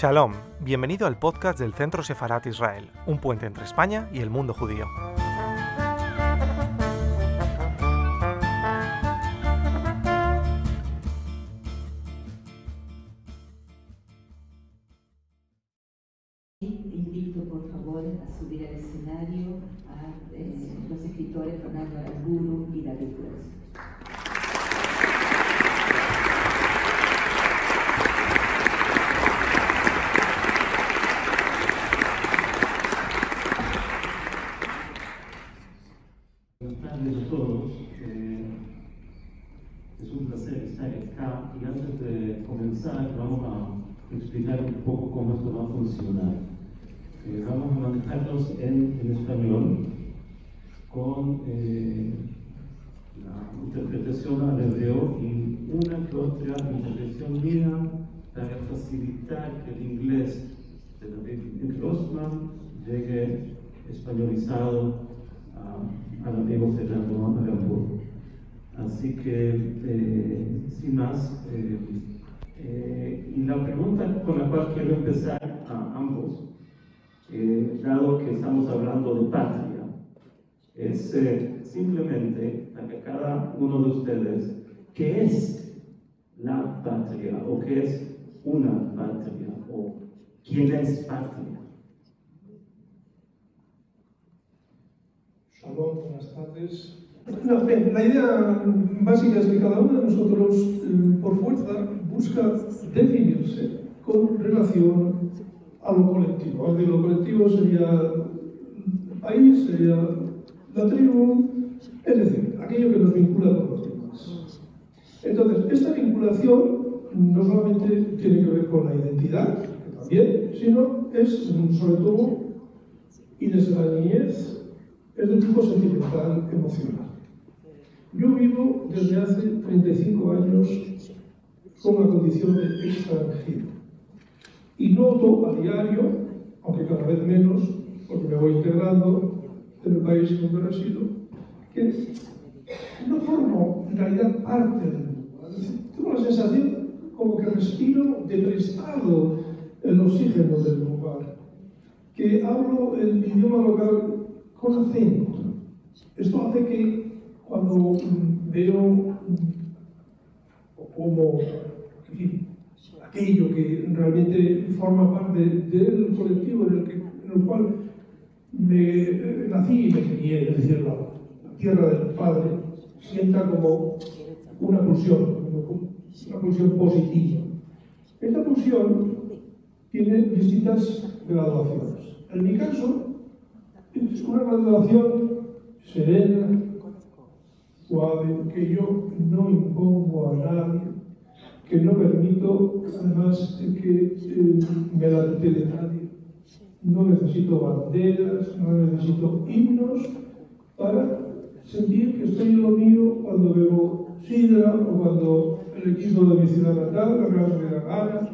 Shalom, bienvenido al podcast del Centro Sefarat Israel, un puente entre España y el mundo judío. Invito por favor a subir al escenario a eh, los escritores Fernando Aramburu y David Gross. Buenas tardes a todos. Eh, es un placer estar acá y antes de comenzar vamos a explicar un poco cómo esto va a funcionar. Eh, vamos a manejarnos en, en español con eh, la interpretación al hebreo y una que otra interpretación mía para facilitar que el inglés de David Grossman llegue españolizado a- al amigo Fernando Aramburu. Así que, eh, sin más, eh, eh, y la pregunta con la cual quiero empezar a ambos, eh, dado que estamos hablando de patria, es eh, simplemente para cada uno de ustedes, ¿qué es la patria o qué es una patria o quién es patria? Shalom, buenas tardes. La idea básica es que cada uno de nosotros, eh, por fuerza, busca definirse con relación a lo colectivo. Lo colectivo sería país, sería la tribu, es decir, aquello que nos vincula con los demás. Entonces, esta vinculación no solamente tiene que ver con la identidad, también, sino es sobre todo, y desde la niñez, es de tipo sentimental, emocional. Yo vivo desde hace 35 años con la condición de extranjero. Y noto a diario, aunque cada vez menos, porque me voy integrando en el país donde resido, que no formo en realidad parte del decir, tengo la sensación como que respiro de prestado el oxígeno del lugar, que hablo el idioma local con acento. Esto hace que cuando mm, veo como en fin, aquello que realmente forma parte del colectivo en el, que, en el cual me eh, nací y me crié, es decir, la, tierra del padre, sienta como una pulsión, una pulsión positiva. Esta pulsión tiene distintas graduaciones. En mi caso, es una graduación serena, suave, que yo no impongo a nadie, que no permito además de que eh, me la tutele nadie. No necesito banderas, no necesito himnos para sentir que estoy en lo mío cuando bebo sidra o cuando el equipo de mi ciudad natal, la me da gana.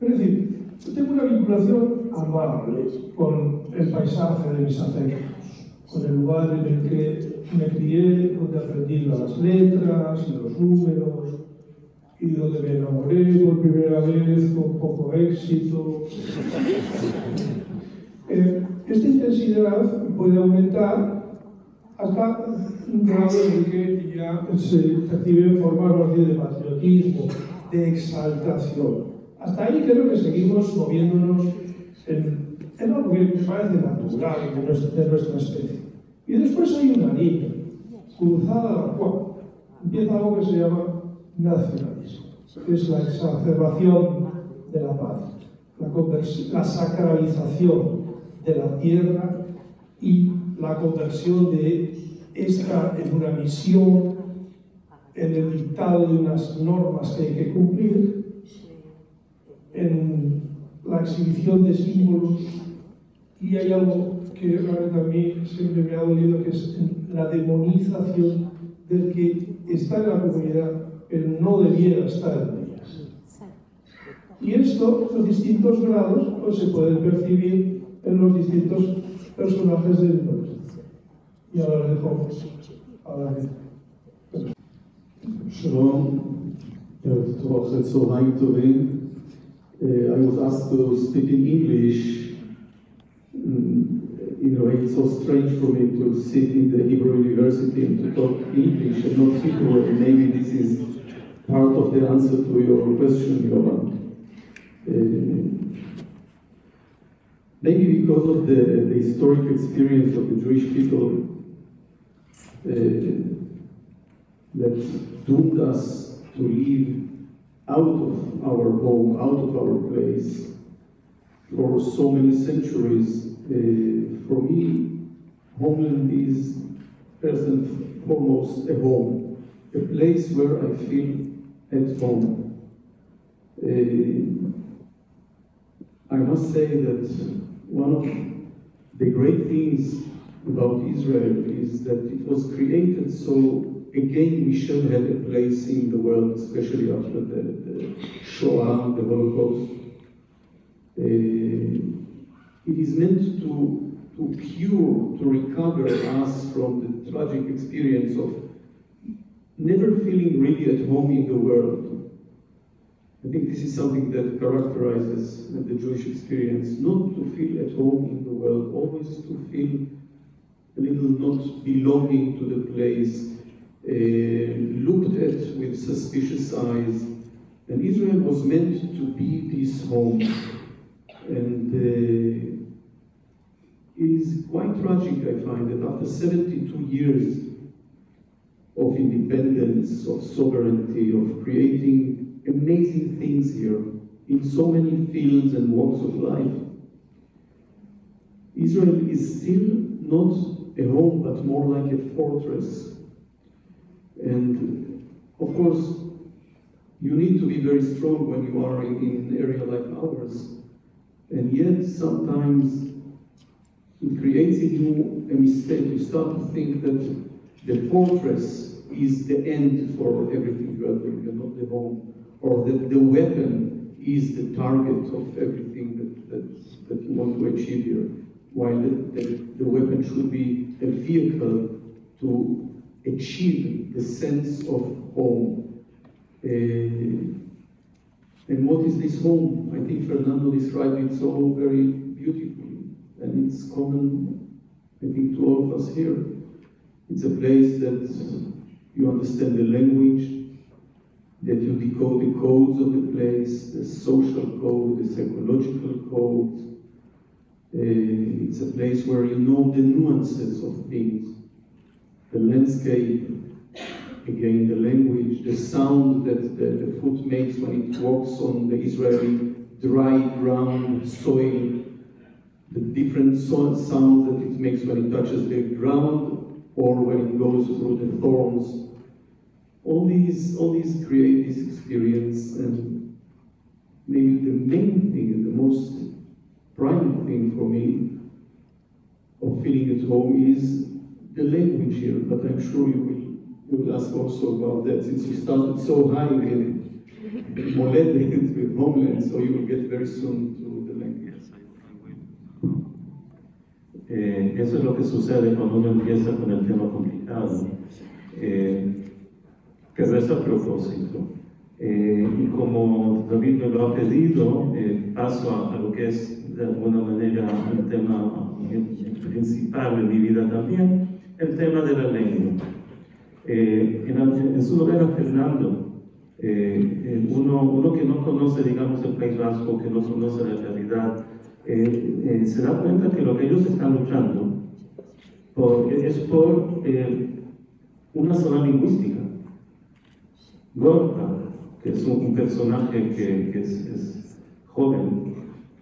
Es decir, tengo una vinculación amable con el paisaje de mis afectos, con el lugar en el que me crié, donde aprendí las letras y los números, y donde me enamoré por primera vez con poco éxito. Eh, esta intensidad puede aumentar hasta un grado en que ya se percibe forma más bien de patriotismo, de exaltación. Hasta ahí creo que seguimos moviéndonos en, en algo que parece natural de nuestra, de especie. Y después hay una línea cruzada la cual empieza algo que se llama nacionalismo, que es la exacerbación de la paz, la, la sacralización de la tierra y la conversión de esta en una misión, en el dictado de unas normas que hay que cumplir, en la exhibición de símbolos. Y hay algo que realmente a mí siempre me ha dolido que es la demonización del que está en la comunidad pero no debiera estar en ellas. Y esto, estos distintos grados, pues se pueden percibir en los distintos personajes de la Y ahora les dejo a David. שלום, ערב טוב אחרי צהריים טובים. uh, I was asked to speak in English. Mm, in a way, it's so strange for me to sit in the Hebrew University and to talk English and not Hebrew. And maybe this is part of the answer to your question, Yovan. Uh, maybe because of the, the historic experience of the Jewish people uh, that doomed us to live out of our home, out of our place for so many centuries. Uh, for me, homeland is first and foremost a home, a place where I feel at home. Uh, I must say that one of the great things about Israel is that it was created so again we should have a place in the world, especially after the, the Shoah, the Holocaust. Uh, it is meant to, to cure, to recover us from the tragic experience of never feeling really at home in the world. I think this is something that characterizes the Jewish experience, not to feel at home in the world, always to feel a little not belonging to the place, uh, looked at with suspicious eyes. And Israel was meant to be this home. And uh, it is quite tragic, I find, that after 72 years of independence, of sovereignty, of creating amazing things here in so many fields and walks of life, Israel is still not a home, but more like a fortress. And of course, you need to be very strong when you are in, in an area like ours. And yet, sometimes it creates in you a mistake. You start to think that the fortress is the end for everything you are doing, not the home, or that the weapon is the target of everything that, that, that you want to achieve here, while the, the, the weapon should be a vehicle to achieve the sense of home. Uh, and what is this home? I think Fernando described it so very beautifully, and it's common, I think, to all of us here. It's a place that you understand the language, that you decode the codes of the place, the social code, the psychological code. Uh, it's a place where you know the nuances of things, the landscape, again the language, the sound that the, the foot makes when it walks on the Israeli dry ground, soil, the different so- sounds that it makes when it touches the ground or when it goes through the thorns. All these, all these create this experience, and maybe the main thing, the most prime thing for me of feeling at home is the language here. But I'm sure you will you will ask also about that since you started so high with Moledet, with homeland, so you will get very soon Eh, eso es lo que sucede cuando uno empieza con el tema complicado. Eh, es a propósito. Eh, y como David me lo ha pedido, eh, paso a, a lo que es de alguna manera el tema principal de mi vida también, el tema de la lengua. Eh, en, en, su novela Fernando, eh, uno, uno, que no conoce, digamos, el País Vasco, que no conoce la realidad, se da cuenta que lo que ellos están luchando por, es por una zona lingüística. Gorka, que es un, un personaje que, que es, es, joven,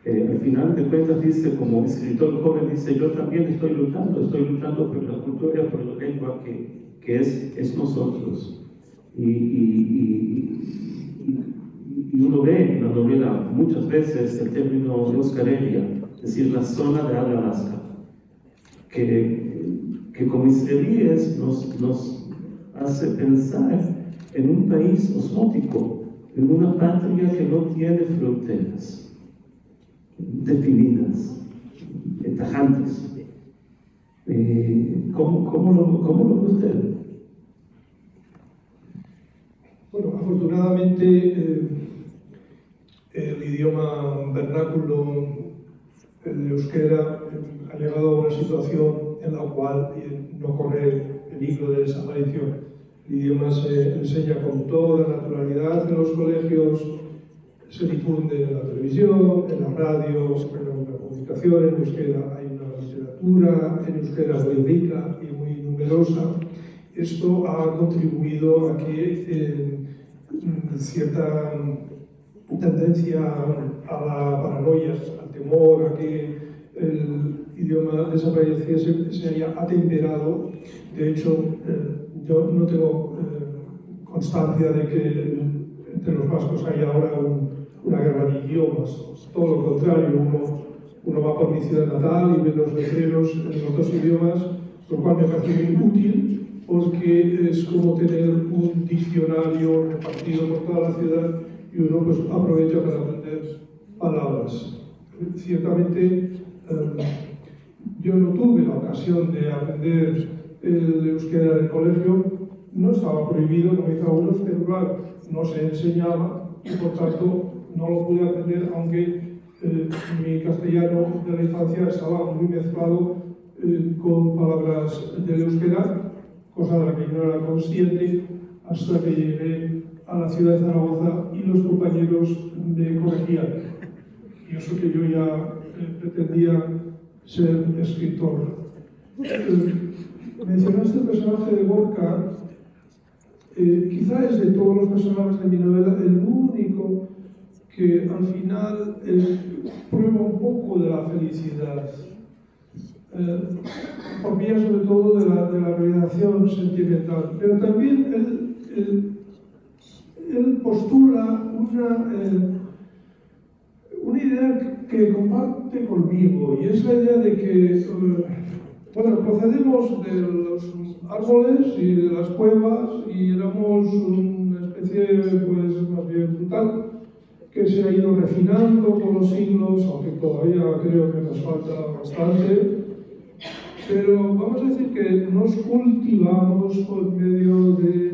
al final de cuentas dice, como escritor joven, dice, yo también estoy luchando, estoy luchando por la cultura, por la lengua que que es, es nosotros. Y, y, y, uno ve la novela muchas veces el término de es decir, la zona de Alaska, que, que como israelíes nos, nos hace pensar en un país osmótico, en una patria que no tiene fronteras definidas, tajantes. Eh, ¿cómo, cómo, lo, ¿Cómo lo ve usted? Bueno, afortunadamente eh, el idioma vernáculo, el euskera, ha llegado a una situación en la cual no corre peligro de desaparición. El idioma se enseña con toda naturalidad en los colegios, se difunde en la televisión, en la radio, en la comunicación, en euskera hay una literatura, en euskera muy rica y muy numerosa. Esto ha contribuido a que eh, cierta tendencia a la paranoia, al temor, a que el idioma desapareciese se haya atemperado. De hecho, eh, yo no tengo eh, constancia de que entre los vascos haya ahora una guerra de idiomas. Todo lo contrario, uno, uno va por mi ciudad natal y ve los letreros en los dos idiomas, lo cual me parece muy útil porque es como tener un diccionario repartido por toda la ciudad y uno pues, aprovecha para aprender palabras. Ciertamente, em, yo no tuve la ocasión de aprender el euskera en el colegio, no estaba prohibido, como dice algunos, pero claro, no se enseñaba y por tanto no lo pude aprender, aunque eh, mi castellano de la infancia estaba muy mezclado eh, con palabras del euskera, cosa de la que yo no era consciente hasta que llegué a la ciudad de Zaragoza y los compañeros me corregían. Y eso que yo ya eh, pretendía ser escritor. Eh, mencionaste el personaje de Borca, eh, quizá es de todos los personajes de mi novela el único que al final prueba un poco de la felicidad. por vía sobre todo de la, de la realización sentimental, pero también él él postula una, eh, una idea que, comparte conmigo y es la idea de que, eh, bueno, procedemos de los árboles y de las cuevas y éramos una especie, pues, más bien brutal, que se ha ido refinando con los siglos, aunque todavía creo que nos falta bastante, pero vamos a decir que nos cultivamos por medio de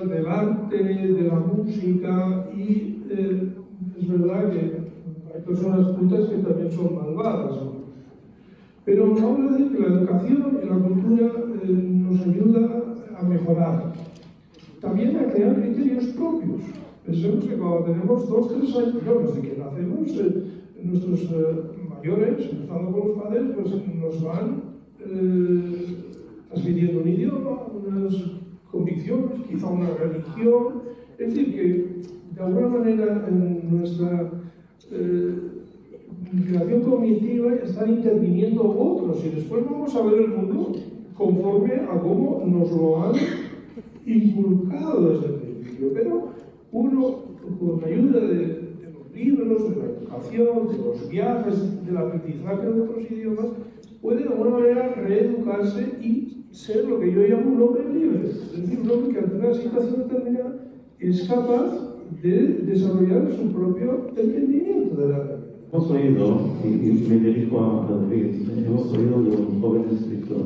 del arte, de la música y eh, es verdad que hay personas cultas que también son malvadas. Pero vamos a decir que la educación y la cultura eh, nos ayuda a mejorar. También a crear criterios propios. Pensemos que cuando tenemos dos, tres años, no, desde que nacemos, eh, nuestros mayores, empezando con los padres, pues nos van transmitiendo un idioma, unas convicciones, quizá una religión. Es decir, que de alguna manera en nuestra eh, cognitiva están interviniendo otros y después vamos a ver el mundo conforme a cómo nos lo han inculcado desde el principio. Pero uno, con la ayuda de libros, de la educación, de los viajes, del aprendizaje de otros idiomas, puede de alguna manera reeducarse y ser lo que yo llamo un hombre libre. Es decir, un hombre que ante una situación determinada es capaz de desarrollar su propio entendimiento de la realidad. Hemos oído, y, me dirijo a David, hemos oído de un joven escritor,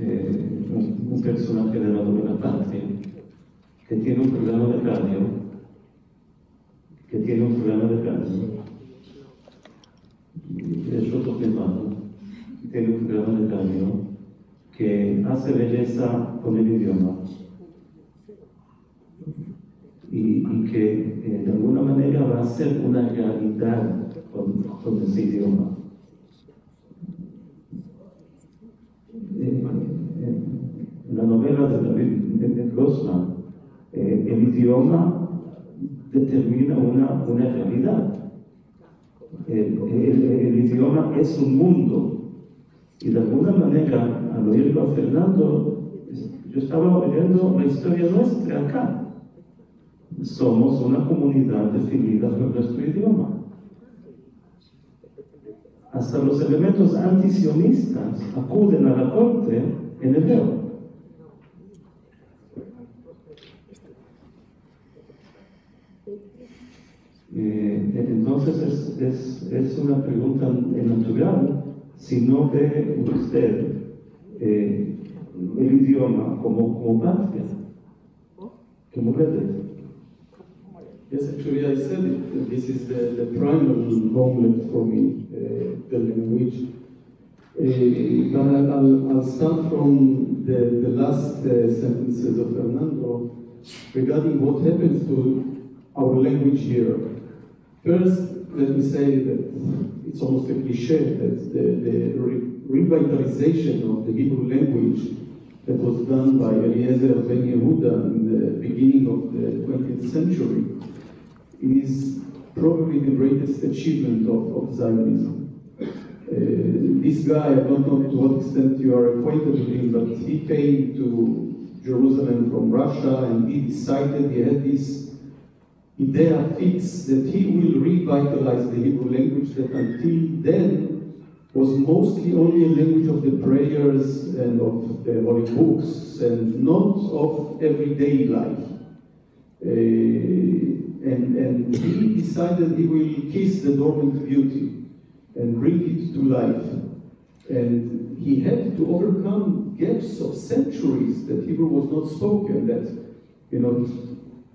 eh, un, un, personaje de la novela Patria, que tiene un programa de radio, que tiene un programa de radio, es otro privado, tiene un de radio, que hace belleza con el idioma y, que eh, de alguna manera va a ser una realidad con, con ese idioma. Eh, en la novela de David Grossman, eh, el idioma determina una, una realidad. El, el, idioma es un mundo. Y de alguna manera, al oírlo a Fernando, yo estaba oyendo la historia nuestra acá. Somos una comunidad definida por nuestro idioma. Hasta los elementos antisionistas acuden a la corte en hebreo. Eh, entonces es, es, es, una pregunta natural ve usted eh, el idioma como, como patria, como red. Yes, actually, I said it. This is the, the primal homeland for me, uh, the language. Uh, but I'll, I'll start from the, the last uh, sentences of Fernando regarding what happens to our language here. First, let me say that it's almost a cliche that the, the re- revitalization of the Hebrew language that was done by Eliezer ben Yehuda in the beginning of the 20th century is probably the greatest achievement of, of Zionism. Uh, this guy, I don't know to what extent you are acquainted with him, but he came to Jerusalem from Russia and he decided he had this idea fix that he will revitalize the Hebrew language that until then was mostly only a language of the prayers and of the holy books and not of everyday life. Uh, and, and he decided he will kiss the dormant beauty and bring it to life. And he had to overcome gaps of centuries that Hebrew was not spoken, that, you know,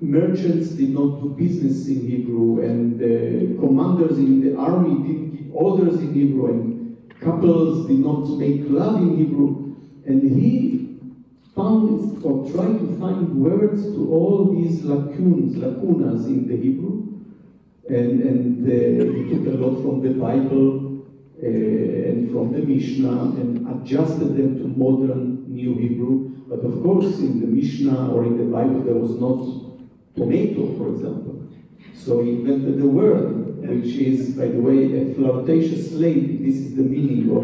merchants did not do business in Hebrew, and the commanders in the army didn't give orders in Hebrew, and couples did not make love in Hebrew. And he found or tried to find words to all these lacunes, lacunas in the Hebrew. And, and uh, he took a lot from the Bible uh, and from the Mishnah and adjusted them to modern New Hebrew. But of course, in the Mishnah or in the Bible, there was not tomato, for example. So he invented the word, which is, by the way, a flirtatious lady. This is the meaning of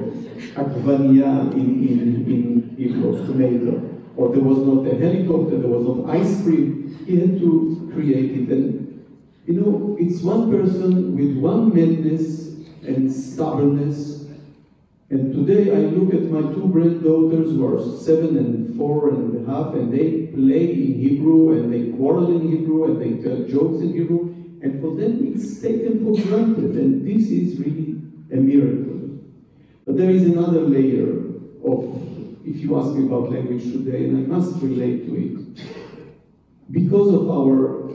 akvania in, in, in Hebrew, tomato. Or there was not a helicopter, there was not ice cream. He had to create it. And, you know, it's one person with one madness and stubbornness. And today I look at my two granddaughters who are seven and four and a half, and they play in Hebrew and they quarrel in Hebrew and they tell jokes in Hebrew. And for them, it's taken for granted. And this is really a miracle. But there is another layer of, if you ask me about language today, and I must relate to it. Because of our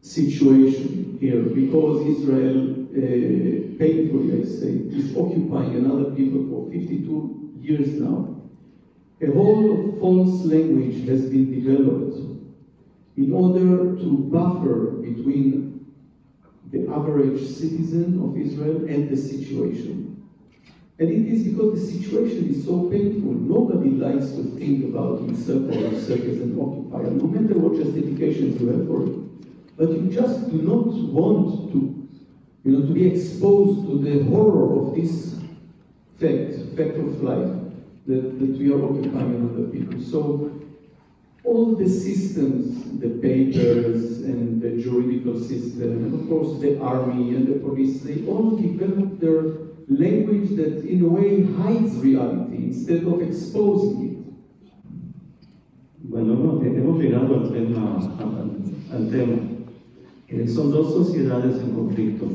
situation here, because Israel uh, painfully, I say, is occupying another people for 52 years now. A whole false language has been developed in order to buffer between the average citizen of Israel and the situation. And it is because the situation is so painful. Nobody likes to think about himself or herself as an occupier, no matter what justifications you have for it. But you just do not want to, you know, to be exposed to the horror of this fact, fact of life, that, that we are occupying other people. So all the systems, the papers and the juridical system, and of course the army and the police, they all develop their language that in a way hides reality instead of exposing it. Bueno, no, hemos llegado al tema. Al, al tema. Eh, son dos sociedades en conflicto,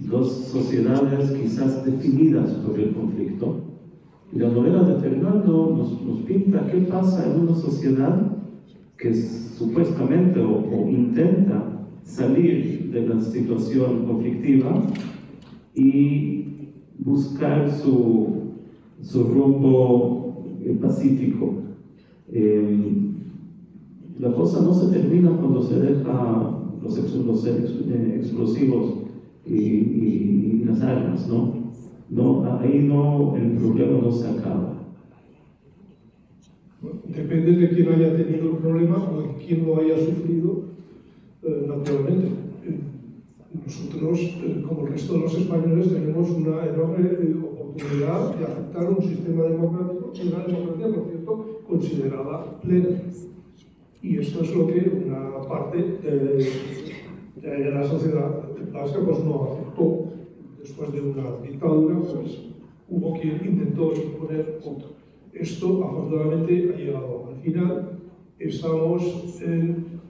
dos sociedades quizás definidas por el conflicto. Y la novela de Fernando nos, nos pinta qué pasa en una sociedad que supuestamente o, intenta salir de la situación conflictiva y buscar su, su rumbo eh, pacífico. Eh, la cosa no se termina cuando se deja los, eh, explosivos y- y las armas, ¿no? No, ahí no, el problema no se acaba. Depende de quién haya tenido el problema o de quién lo haya sufrido, eh, naturalmente. Eh, Nosotros, eh, como el resto de los españoles, tenemos una enorme oportunidad de aceptar un sistema democrático una democracia, por cierto, considerada plena. Y esto es lo que una parte de, de la sociedad vasca pues, no aceptó. Después de una dictadura, pues hubo quien intentó imponer otra. Esto afortunadamente ha llegado al final. Estamos en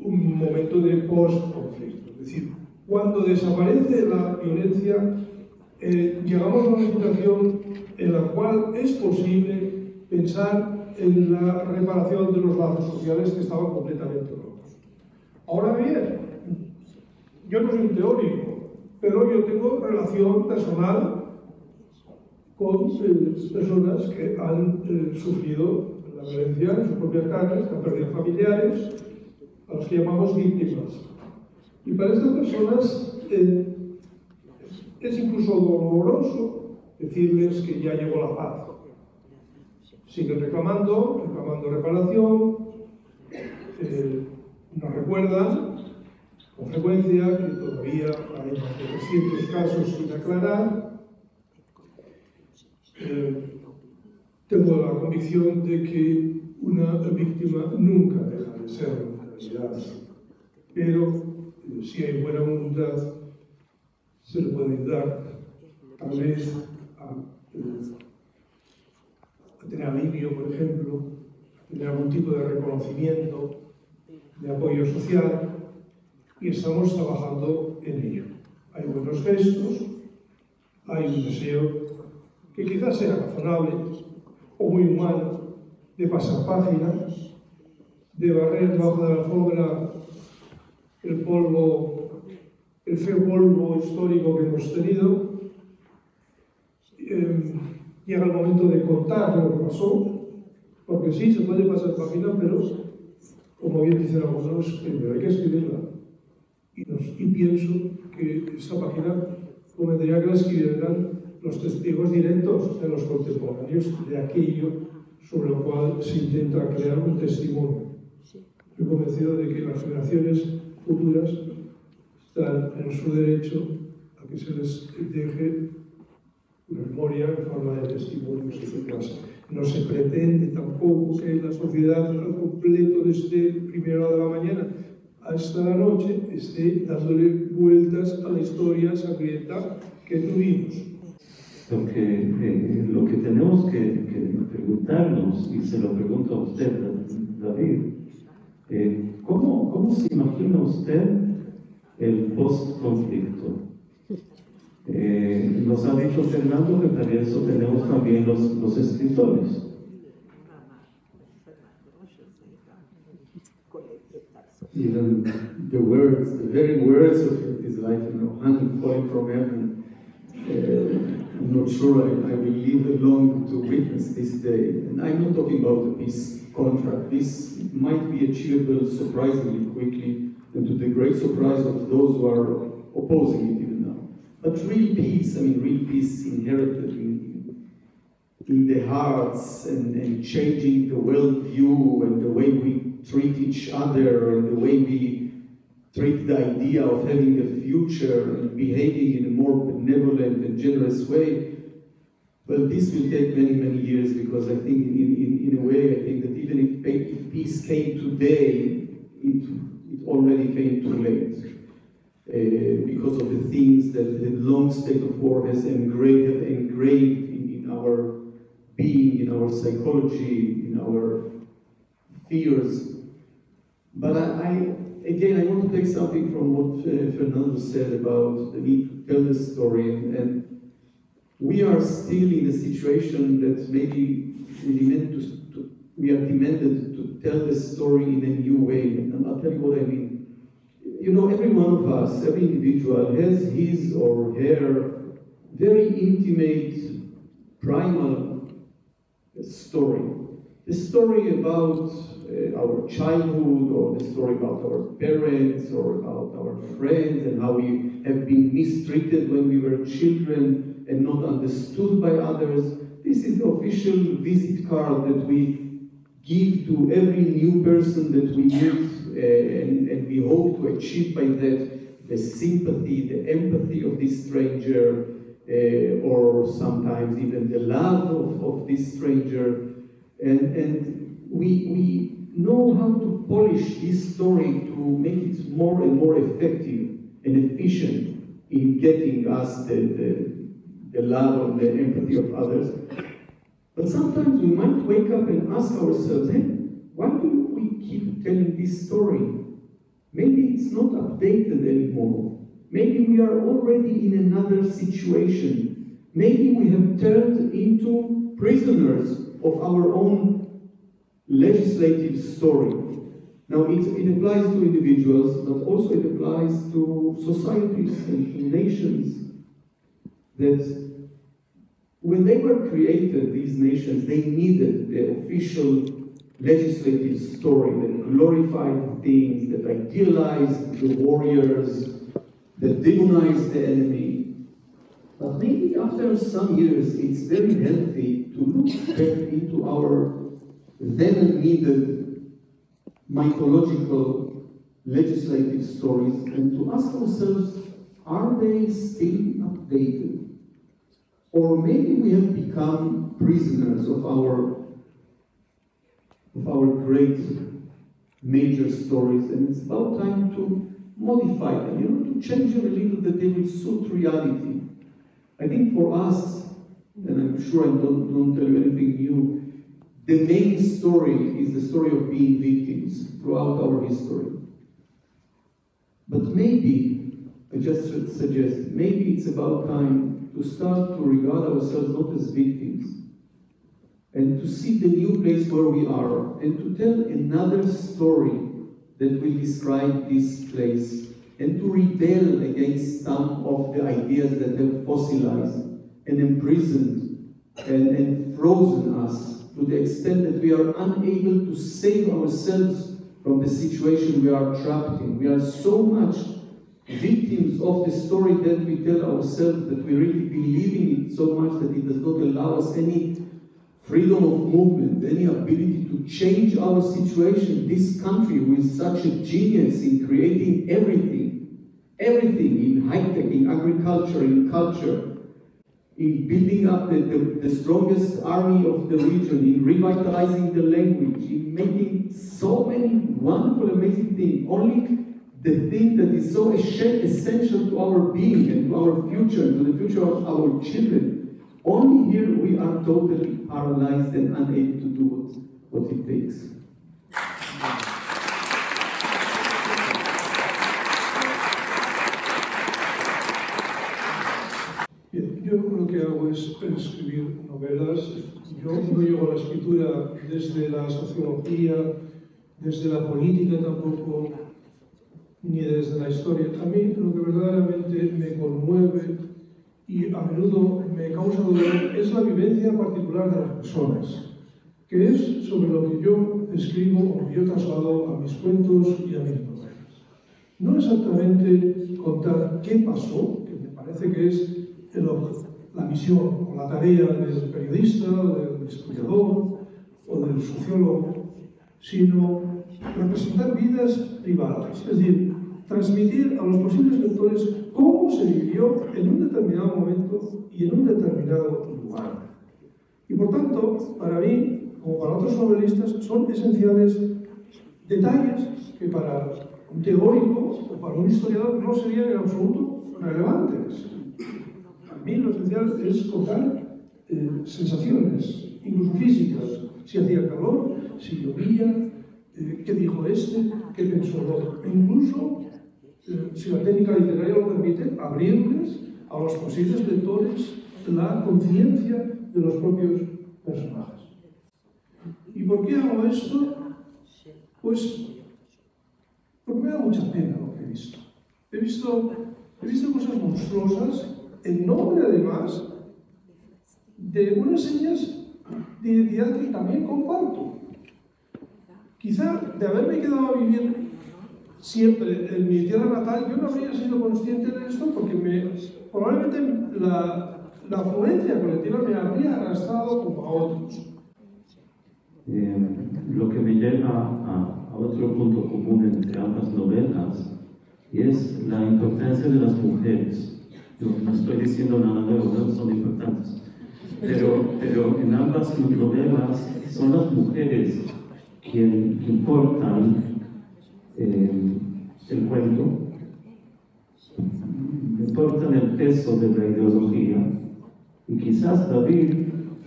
un momento de post-conflicto. Es decir, cuando desaparece la violencia, eh, llegamos a una situación en la cual es posible pensar en la reparación de los lazos sociales que estaban completamente rotos. Ahora bien, yo no soy un teórico, pero yo tengo relación personal con personas que han eh, sufrido la violencia en sus propias carnes, que han perdido familiares, a los que llamamos víctimas. Y para estas personas eh, es incluso doloroso decirles que ya llegó la paz. Siguen reclamando, reclamando reparación, eh, nos recuerdan con frecuencia que todavía hay más de 300 casos sin aclarar. Eh, tengo la convicción de que una víctima nunca deja de ser en realidad, pero eh, si hay buena voluntad, se le puede ayudar tal vez a, eh, a tener alivio, por ejemplo, a tener algún tipo de reconocimiento, de apoyo social, y estamos trabajando en ello. Hay buenos gestos, hay un deseo que quizás sea razonable o muy humano de pasar página, de barrer debajo de la alfombra el polvo, el feo polvo histórico que hemos tenido. Eh, llega el momento de contar lo que pasó, porque sí, se puede pasar página, pero como bien dicen algunos, primero hay que escribirla. Y, pienso que esta página convendría que la escribieran los testigos directos de los contemporáneos de aquello sobre lo cual se intenta crear un testimonio. Estoy convencido de que las generaciones futuras están en su derecho a que se les deje una memoria en forma de testimonios, etc. No se pretende tampoco que la sociedad al completo desde primera hora de la mañana hasta la noche esté dándole vueltas a la historia sangrienta que tuvimos. Porque eh, lo que tenemos que, que, preguntarnos, y se lo pregunto a usted, David, eh, ¿cómo, ¿cómo, se imagina usted el post-conflicto? Eh, nos ha dicho Fernando que para eso tenemos también los, los escritores. Even the words, the very words of it is like, you know, honey falling from heaven. Uh, I'm not sure I, I will live long to witness this day. And I'm not talking about the peace contract. This might be achievable surprisingly quickly, and to the great surprise of those who are opposing it even now. But real peace, I mean, real peace inherited in, in the hearts and, and changing the worldview and the way we treat each other and the way we treat the idea of having a future and behaving in a more benevolent and generous way. Well, this will take many, many years because I think, in, in, in a way, I think that even if, if peace came today, it, it already came too late. Uh, because of the things that the long state of war has engraved, engraved in, in our being, in our psychology, in our fears. But I, I, again, I want to take something from what uh, Fernando said about the need to tell the story. And, and we are still in a situation that maybe we demand to, to, we are demanded to tell the story in a new way. And I'll tell you what I mean. You know, every one of us, every individual has his or her very intimate, primal story. The story about uh, our childhood, or the story about our parents, or about our friends, and how we have been mistreated when we were children and not understood by others. This is the official visit card that we give to every new person that we meet, uh, and, and we hope to achieve by that the sympathy, the empathy of this stranger, uh, or sometimes even the love of, of this stranger. And, and we, we know how to polish this story to make it more and more effective and efficient in getting us the, the, the love and the empathy of others. But sometimes we might wake up and ask ourselves, hey, why do we keep telling this story? Maybe it's not updated anymore. Maybe we are already in another situation. Maybe we have turned into prisoners of our own legislative story. Now, it, it applies to individuals, but also it applies to societies and nations that when they were created, these nations, they needed the official legislative story that glorified things, that idealized the warriors, that demonized the enemy. But maybe after some years, it's very healthy to look back into our then needed mythological legislative stories and to ask ourselves are they still updated? Or maybe we have become prisoners of our of our great major stories, and it's about time to modify them, you know, to change them a little that they will suit reality. I think for us, and I'm sure I don't, don't tell you anything new, the main story is the story of being victims throughout our history. But maybe, I just suggest, maybe it's about time to start to regard ourselves not as victims, and to see the new place where we are, and to tell another story that will describe this place, and to rebel against some of the ideas that have fossilized and imprisoned and, and frozen us to the extent that we are unable to save ourselves from the situation we are trapped in. We are so much victims of the story that we tell ourselves that we really believe in it so much that it does not allow us any freedom of movement, any ability to change our situation. This country with such a genius in creating everything, everything in high tech, in agriculture, in culture, in building up the, the, the, strongest army of the region, in revitalizing the language, in making so many wonderful, amazing things. Only the thing that is so essential to our being and to our future, and to the future of our children. Only here we are totally paralyzed and unable to do what, what it takes. Yo lo que hago es escribir novelas. Yo no llevo a la escritura desde la sociología, desde la política tampoco, ni desde la historia. A mí lo que verdaderamente me conmueve y a menudo me causa dolor es la vivencia particular de las personas, que es sobre lo que yo escribo o que yo traslado a mis cuentos y a mis novelas. No exactamente contar qué pasó, que me parece que es el, la misión o la tarea del periodista, del historiador o del sociólogo, sino representar vidas privadas, es decir, transmitir a los posibles lectores cómo se vivió en un determinado momento y en un determinado lugar. Y por tanto, para mí, como para otros novelistas, son esenciales detalles que para un teórico o para un historiador no serían en absoluto relevantes. Mí lo esencial es contar eh, sensaciones, incluso físicas, si hacía calor, si llovía, eh, qué dijo este, qué pensó el otro. E incluso, eh, si la técnica literaria lo permite, abrirles a los posibles lectores la conciencia de los propios personajes. ¿Y por qué hago esto? Pues porque me da mucha pena lo que he visto. He visto, he visto cosas monstruosas en nombre además de unas señas de identidad que también comparto. Quizá de haberme quedado a vivir siempre en mi tierra natal, yo no habría sido consciente de esto porque me, probablemente la, la afluencia colectiva me habría arrastrado a otros. Eh, lo que me lleva a, a, otro punto común entre ambas novelas es la importancia de las mujeres. No estoy diciendo nada nuevo, no son importantes. Pero, pero en ambas novelas son las mujeres quienes importan eh, el cuento, importan el peso de la ideología. Y quizás David,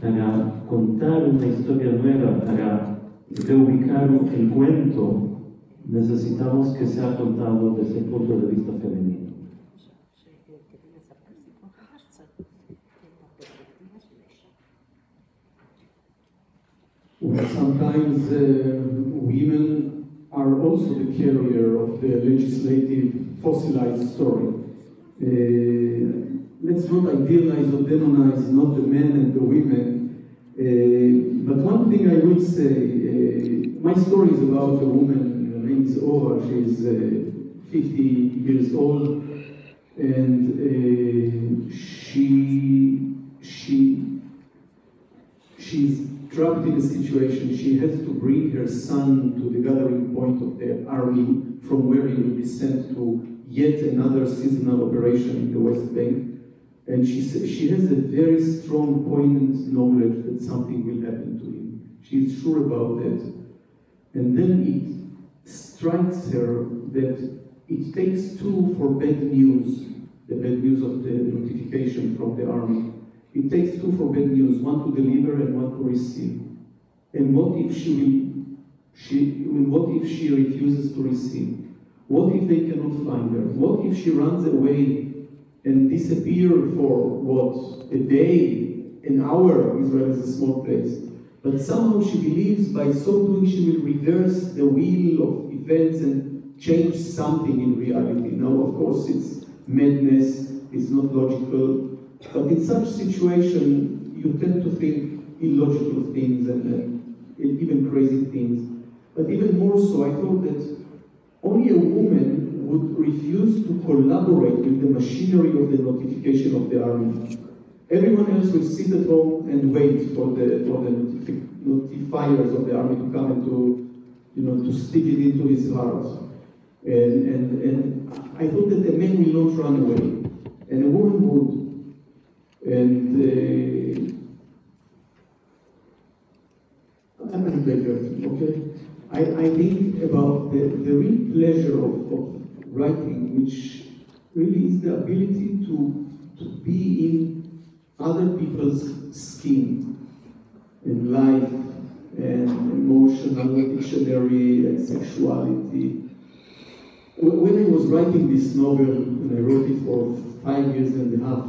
para contar una historia nueva, para reubicar el cuento, necesitamos que sea contado desde el punto de vista femenino. Sometimes uh, women are also the carrier of the legislative fossilized story. Uh, let's not idealize or demonize not the men and the women, uh, but one thing I would say, my story is about a woman, her name is Ora, she's uh, 50 years old, and uh, she, she, she's trapped in a situation, she has to bring her son to the gathering point of the army from where he will be sent to yet another seasonal operation in the West Bank. And she, she has a very strong, poignant knowledge that something will happen to him. She's sure about that. And then it strikes her that it takes two for bad news, the bad news of the notification from the army. It takes two for bad news, one to deliver and one to receive. And what if she will, she, what if she refuses to receive? What if they cannot find her? What if she runs away and disappear for what a day, an hour? Israel is a small place. But somehow she believes by so doing she will reverse the wheel of events and change something in reality. Now, of course, it's madness, it's not logical, but in such situation, you tend to think illogical things and uh, even crazy things. But even more so, I thought that only a woman would refuse to collaborate with the machinery of the notification of the army. Everyone else will sit at home and wait for the for the notifi- notifiers of the army to come and to you know to stick it into his heart. And and and I thought that a man will not run away, and a woman would. And uh, I'm I'm diverting, okay? I, I think about the, the real pleasure of, of writing, which really is the ability to, to be in other people's skin, in life and emotional dictionary and sexuality. When I was writing this novel, and I wrote it for five years and a half,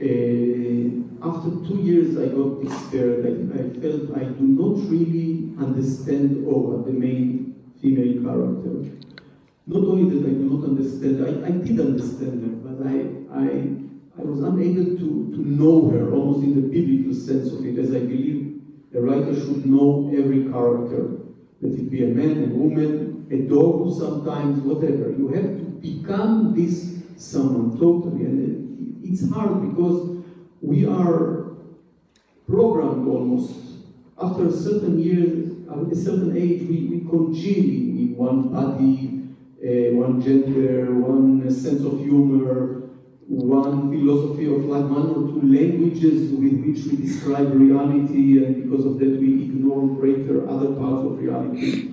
uh, after two years, I got despaired. I, I felt I do not really understand Ora, the main female character. Not only that I do not understand, I, I did understand her, but I, I, I was unable to, to know her, almost in the biblical sense of it, as I believe a writer should know every character. Let it be a man, a woman, a dog sometimes, whatever. You have to become this someone totally. And it- it's hard because we are programmed almost. After a certain year, at a certain age, we, we congeal in, one body, uh, one gender, one sense of humor, one philosophy of life, one or two languages with which we describe reality, and because of that, we ignore greater other parts of reality.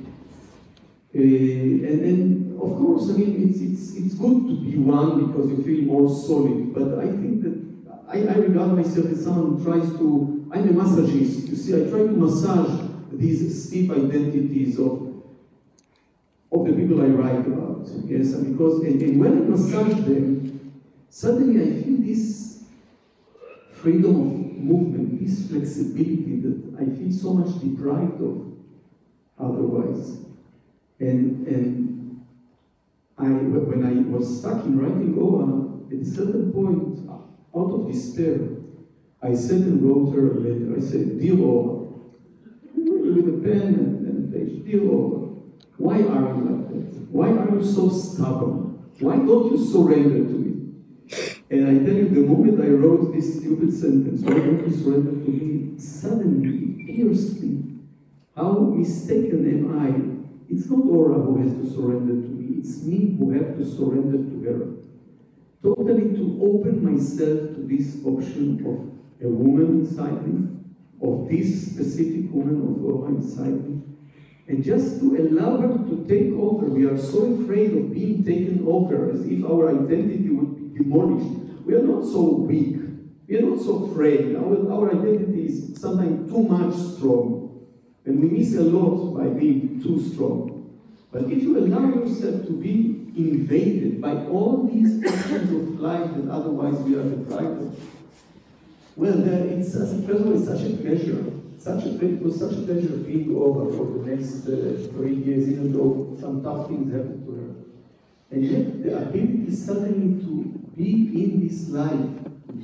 Uh, and, and of course, I mean, it's, it's, it's good to be one because you feel more solid, but I think that I, I regard myself as someone who tries to, I'm a massagist, you see, I try to massage these stiff identities of, of the people I write about, yes, and because, and, and when I massage them, suddenly I feel this freedom of movement, this flexibility that I feel so much deprived of otherwise. And, and I, when I was stuck in writing Oa, at a certain point, out of despair, I sat and wrote her a letter. I said, Dear Oa, with a pen and, and page, Dear Oa, why are you like that? Why are you so stubborn? Why don't you surrender to me? And I tell you, the moment I wrote this stupid sentence, why don't you surrender to me? Suddenly, it pierced me. How mistaken am I? It's not Ora who has to surrender to me, it's me who have to surrender to her. Totally to open myself to this option of a woman inside me, of this specific woman of Ora inside me, and just to allow her to take over. We are so afraid of being taken over as if our identity would be demolished. We are not so weak. We are not so frail. Our, our identity is sometimes too much strong. And we miss a lot by being too strong. But if you allow yourself to be invaded by all these options of life that otherwise we are deprived of, well, then it's, first of all, it's such a pleasure, such a it was such a pleasure being over for the next uh, three years, even though some tough things happened to her. And yet, the ability suddenly to be in this life,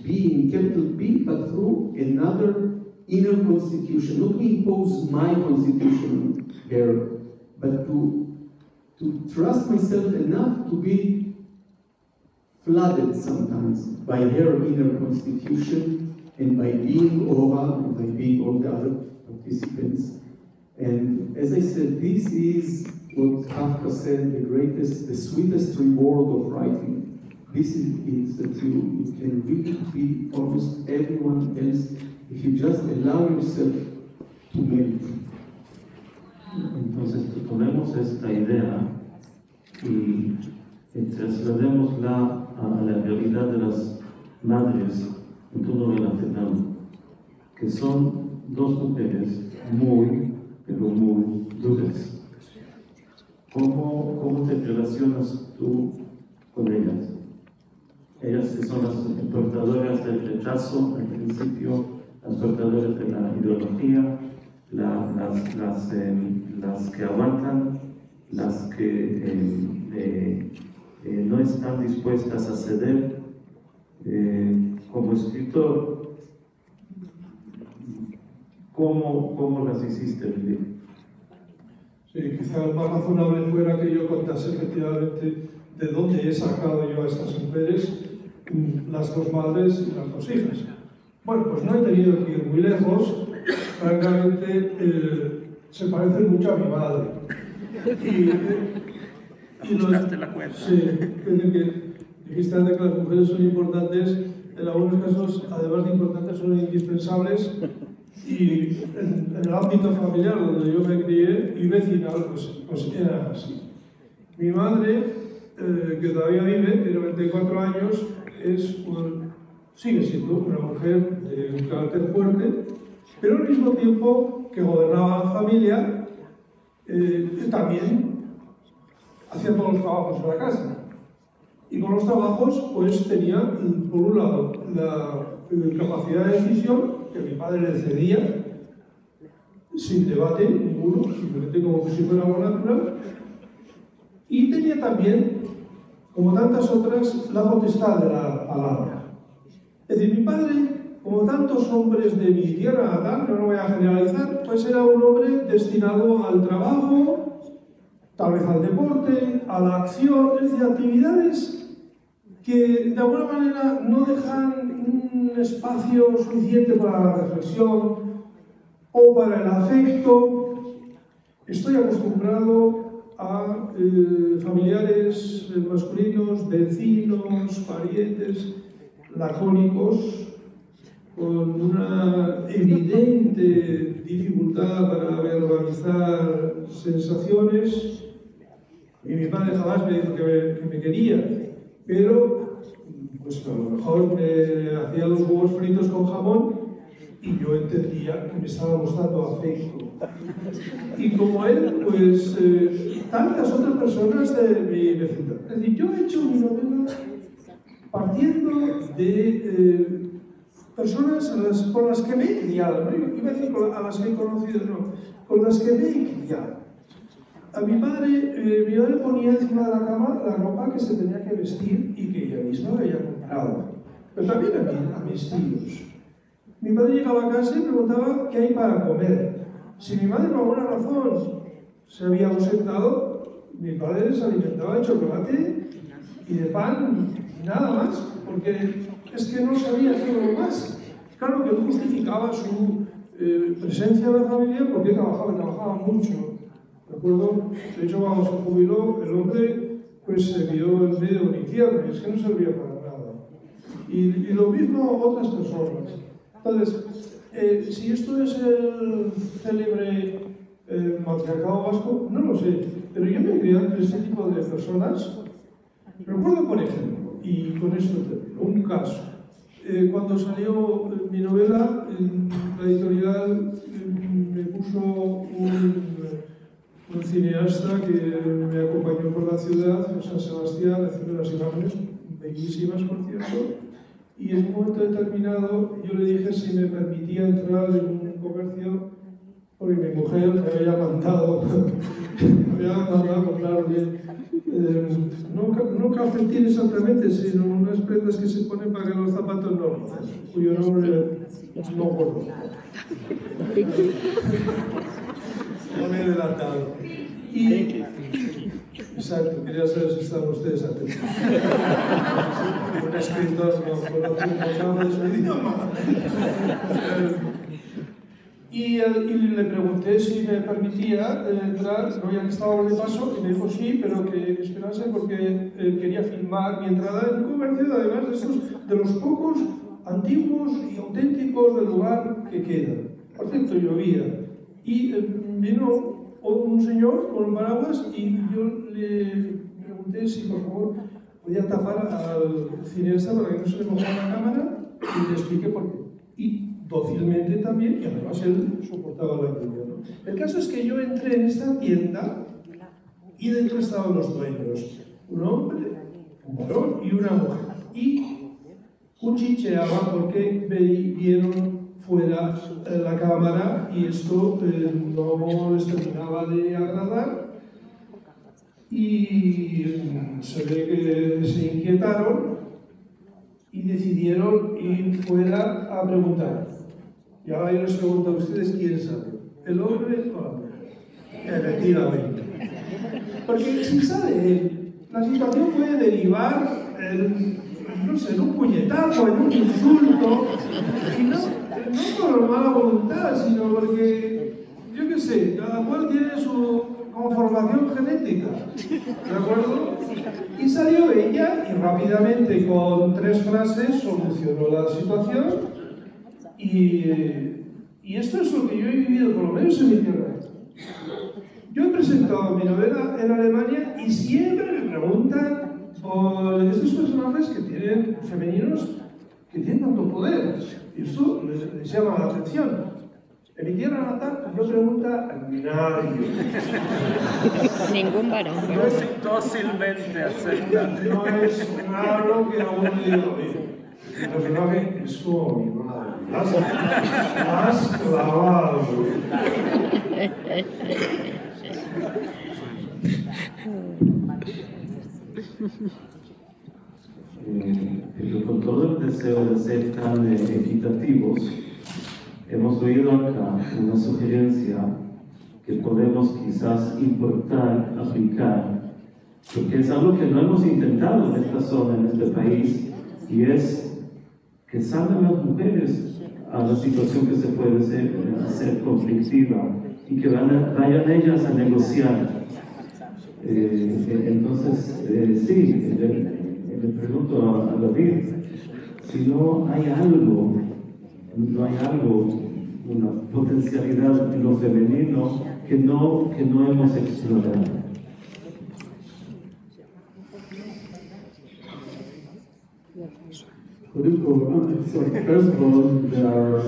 be in capital B, but through another inner constitution, not to impose my constitution here, but to, to trust myself enough to be flooded sometimes by her inner constitution and by being Ora and by being all the other participants. And as I said, this is what Kafka said, the greatest, the sweetest reward of writing. This is it, that you, you can really be almost everyone else if you just allow yourself to melt. Entonces, tomemos esta idea y trasladémosla a la realidad de las madres en tu novela, Fernando, que son dos mujeres muy, pero muy duras. ¿Cómo, cómo te relacionas tú con ellas? Ellas que son las portadoras del rechazo al principio, las portadoras de la ideología, la, las, las, eh, las, que aguantan, las que eh, eh, eh no están dispuestas a ceder. Como escritor, ¿cómo, cómo las hiciste vivir? Sí, quizá lo más razonable fuera que yo contase efectivamente de dónde he sacado yo a estas mujeres, las dos madres y las dos hijas. Bueno, pues no he tenido que ir muy lejos, francamente se parecen mucho a mi madre. Y, y lo, la cuenta. Sí, que dijiste antes que las mujeres son importantes en algunos casos, además de importantes, son indispensables y en, el ámbito familiar donde yo me crié y vecinal, pues, pues era así. Mi madre, eh, que todavía vive, tiene 94 años, es sigue siendo una mujer de un carácter fuerte, pero al mismo tiempo que gobernaba la familia, eh, también hacía todos los trabajos de la casa. Y con los trabajos, pues tenía, por un lado, la eh, capacidad de decisión que mi padre le cedía, sin debate ninguno, simplemente como si fuera algo natural, y tenía también, como tantas otras, la potestad de la palabra. Es decir, mi padre, como tantos hombres de mi tierra natal, no lo voy a generalizar, pues era un hombre destinado al trabajo, tal vez al deporte, a la acción, es decir, actividades que de alguna manera no dejan un espacio suficiente para la reflexión o para el afecto. Estoy acostumbrado a eh, familiares masculinos, vecinos, parientes, lacónicos, con una evidente dificultad para verbalizar sensaciones. Y mi padre jamás me dijo que me quería, pero pues a lo mejor me hacía los huevos fritos con jamón y yo entendía que me estaba mostrando afecto. Y como él, pues eh, tantas otras personas de mi vecindad. Es decir, yo he hecho mi novela partiendo de eh, personas con las que me he criado, ¿no? iba a decir a las que he conocido, no, con las que me he criado. A mi madre, eh, mi madre ponía encima de la cama la ropa que se tenía que vestir y que ella misma había comprado. Pero también a, mí, a mis tíos. Mi padre llegaba a casa y preguntaba qué hay para comer. Si mi madre por alguna razón se había ausentado, mi padre se alimentaba de chocolate y de pan y nada más, porque es que no sabía hacerlo más. Claro que él justificaba su eh, presencia en la familia porque trabajaba, trabajaba mucho acuerdo? De hecho, cuando se jubiló, el hombre pues se vio en medio de infierno y es que no servía para nada. Y, y lo mismo otras personas. Entonces, eh, si esto es el célebre eh, matriarcado vasco, no lo sé, pero yo me criado entre este tipo de personas. Recuerdo, por ejemplo, y con esto termino, un caso. Eh, cuando salió mi novela, la editorial eh, me puso un un cineasta que me acompañó por la ciudad, en San Sebastián, haciendo unas imágenes bellísimas, por cierto, y en un momento determinado yo le dije si me permitía entrar en un comercio porque mi mujer me había mandado, me había mandado comprar bien, Eh, nunca, no calcetines exactamente, sino unas prendas que se ponen para que los zapatos no lucen, cuyo nombre no gordo. No me he adelantado. Y, exacto, quería saber si estaban ustedes atentos. Un escritor no conoce un poco de su idioma. Y, el, y, le pregunté si me permitía eh, entrar, no había estado de paso, y me dijo sí, pero que esperase porque eh, quería filmar mi entrada en un comercio, además de estos, de los pocos antiguos y auténticos del lugar que queda. Por cierto, llovía. Y eh, vino un señor con paraguas y yo le pregunté si por favor podía tapar al cineasta para que no se le mojara la cámara y le expliqué por qué. Y dócilmente también, y además él soportaba la lluvia. El caso es que yo entré en esta tienda y dentro estaban los dueños, un hombre, un varón y una mujer. Y cuchicheaban porque vieron fuera eh, la cámara y esto eh, no les terminaba de agradar y mm, se ve que se inquietaron y decidieron ir fuera a preguntar. Y ahora yo les pregunto a ustedes quién sabe, el hombre o la mujer. Efectivamente. Porque si sale la situación puede derivar en, no sé, un puñetazo, en un insulto, y no, no por mala voluntad, sino porque, yo qué sé, cada cual tiene su conformación genética, ¿de acuerdo? Y salió ella y rápidamente con tres frases solucionó la situación y, y esto es lo que yo he vivido, por lo menos en mi tierra. Yo he presentado mi novela en Alemania y siempre me preguntan por estos personajes que tienen femeninos que tienen tanto poder. Y esto les, les llama la atención. En mi tierra natal pues, no pregunta a nadie. Ningún varón. No es fácilmente aceptado. No es raro que algún día lo pues 99 es como mi madre. Has, clavado. Eh, con todo el deseo de ser tan equitativos, hemos oído acá una sugerencia que podemos quizás importar, aplicar, porque es algo que no hemos intentado en esta zona, en este país, y es que salgan las mujeres a la situación que se puede ser, hacer conflictiva y que van vayan ellas a negociar. Eh, eh, entonces, eh, sí, le, le pregunto a, a David, si no hay algo, no hay algo, una potencialidad en lo femenino que no, que no hemos explorado. Sorry, first of all, there are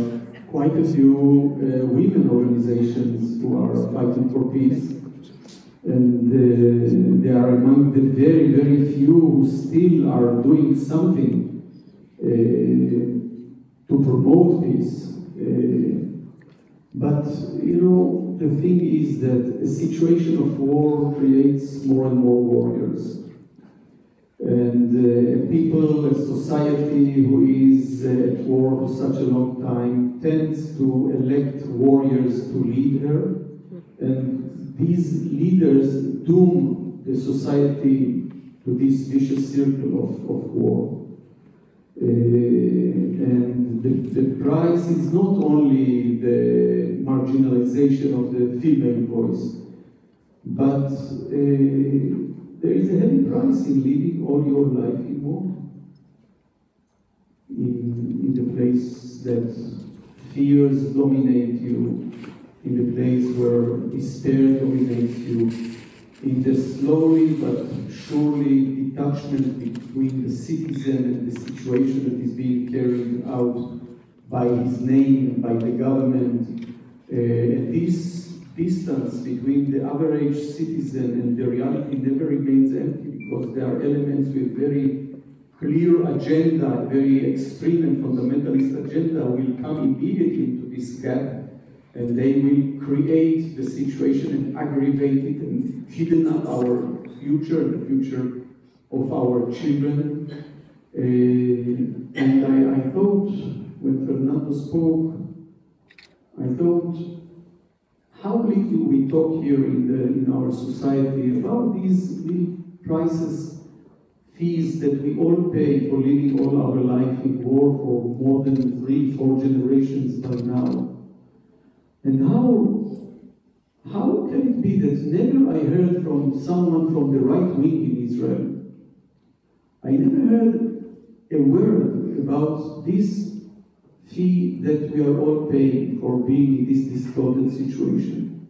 quite a few uh, women organizations who are fighting for peace. And uh, they are among the very, very few who still are doing something uh, to promote peace. Uh, but, you know, the thing is that a situation of war creates more and more warriors and uh, people, a society who is uh, at war for such a long time tends to elect warriors to lead her, and these leaders doom the society to this vicious circle of, of war. Uh, and the, the price is not only the marginalization of the female voice, but uh, there is a heavy price in living all your life in war. In, in the place that fears dominate you, in the place where despair dominates you, in the slowly but surely detachment between the citizen and the situation that is being carried out by his name, by the government. Uh, this distance between the average citizen and the reality never remains empty because there are elements with very clear agenda, very extreme and fundamentalist agenda will come immediately into this gap and they will create the situation and aggravate it and hidden up our future, the future of our children. Uh, and I, I thought, when Fernando spoke, I thought, how little we talk here in, the, in our society about these little prices, fees that we all pay for living all our life in war for more than three, four generations by now. And how, how can it be that never I heard from someone from the right wing in Israel? I never heard a word about this fee that we are all paying for being in this distorted situation.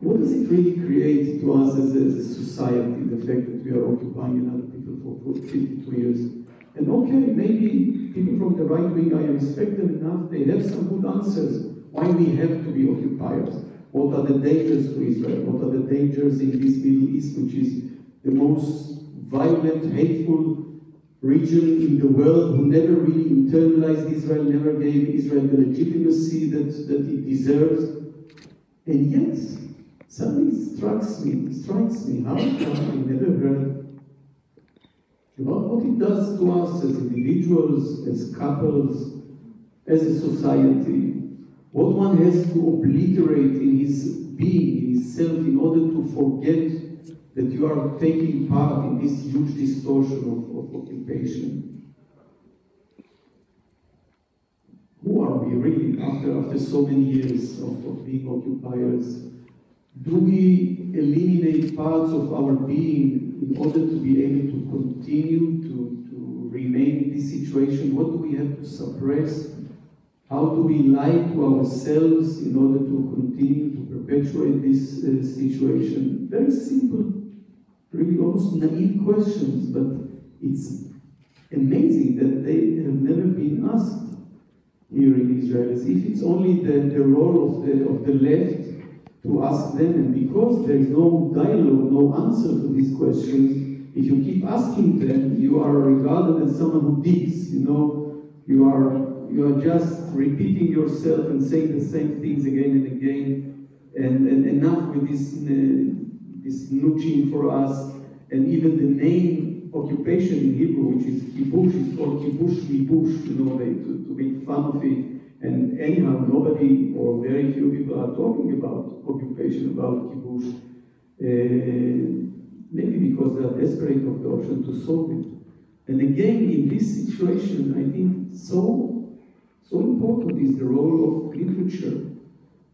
What does it really create to us as a, as a society, the fact that we are occupying another people for 52 years? And okay, maybe people from the right wing, I respect them enough, they have some good answers why we have to be occupiers. What are the dangers to Israel? What are the dangers in this Middle East, which is the most violent, hateful region in the world who never really internalized Israel, never gave Israel the legitimacy that, that it deserves. And yet, something strikes me, strikes me, how come I never heard about what it does to us as individuals, as couples, as a society, what one has to obliterate in his being, in his self, in order to forget that you are taking part in this huge distortion of, of occupation. Who are we really after, after so many years of, of being occupiers? Do we eliminate parts of our being in order to be able to continue to, to remain in this situation? What do we have to suppress? How do we lie to ourselves in order to continue to perpetuate this uh, situation? Very simple, really almost naive questions, but it's amazing that they have never been asked here in Israel, as if it's only the, the role of the, of the left to ask them, and because there is no dialogue, no answer to these questions, if you keep asking them, you are regarded as someone who digs, you know, you are you are just repeating yourself and saying the same things again and again, and, and enough with this, uh, this nudging for us, and even the name occupation in Hebrew, which is kibush, is called kibush libush, you know, they, to, to make fun of it. And anyhow, nobody or very few people are talking about occupation, about kibush. Uh, maybe because they are desperate of the option to solve it. And again, in this situation, I think so so important is the role of literature.